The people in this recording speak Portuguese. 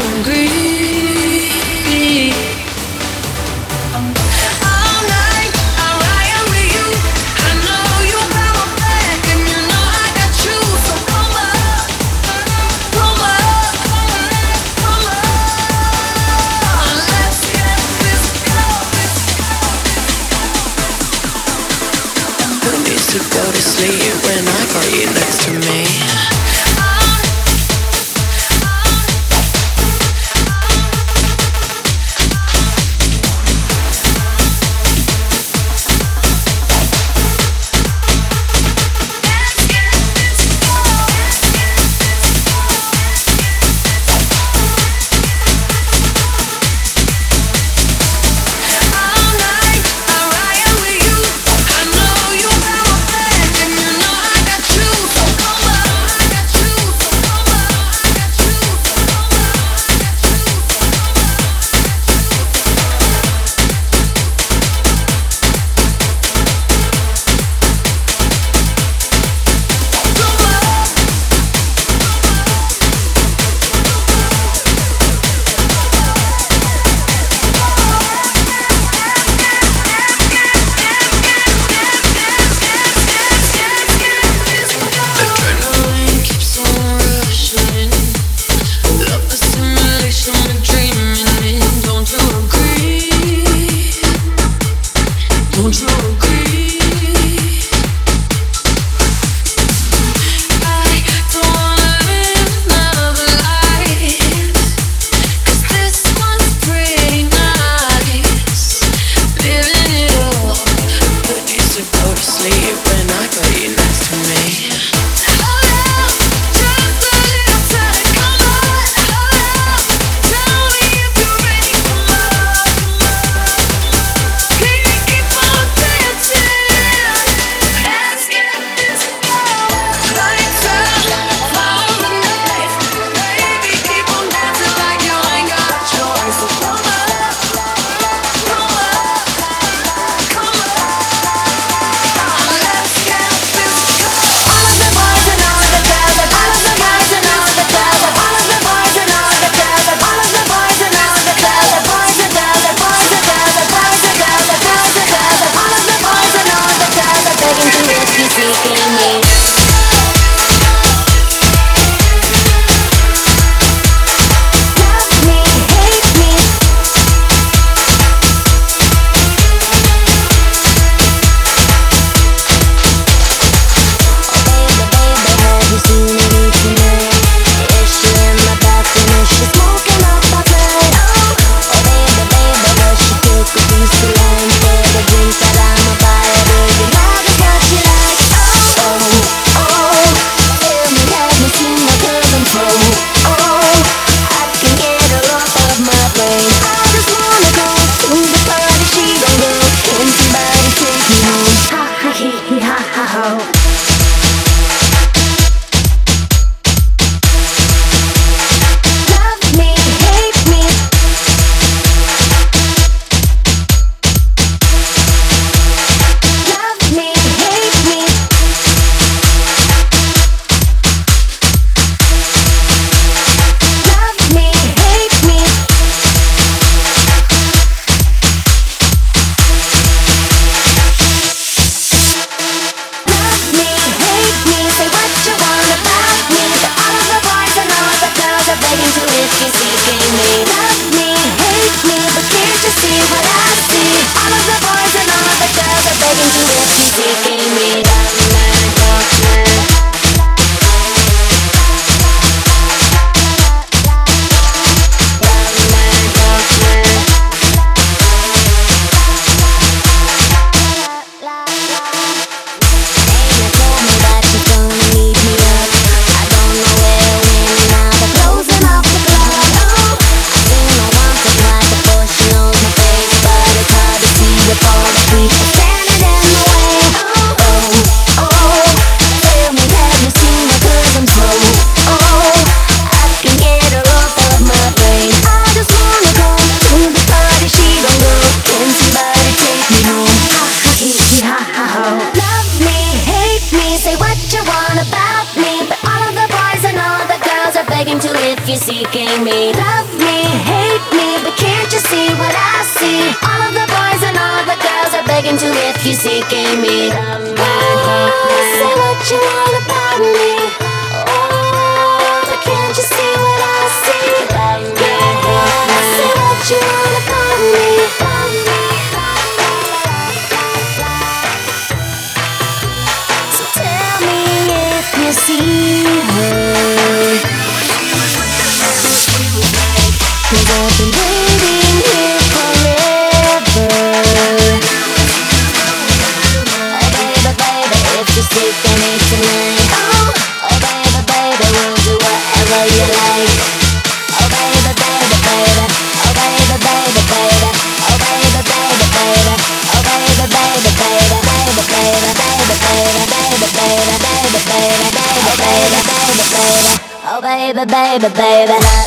angry mocking me. Love me, hate me, but can't you see what I see? All of the boys and all of the girls are begging to if you seeking me. Love me, oh, say what you want. baby, baby.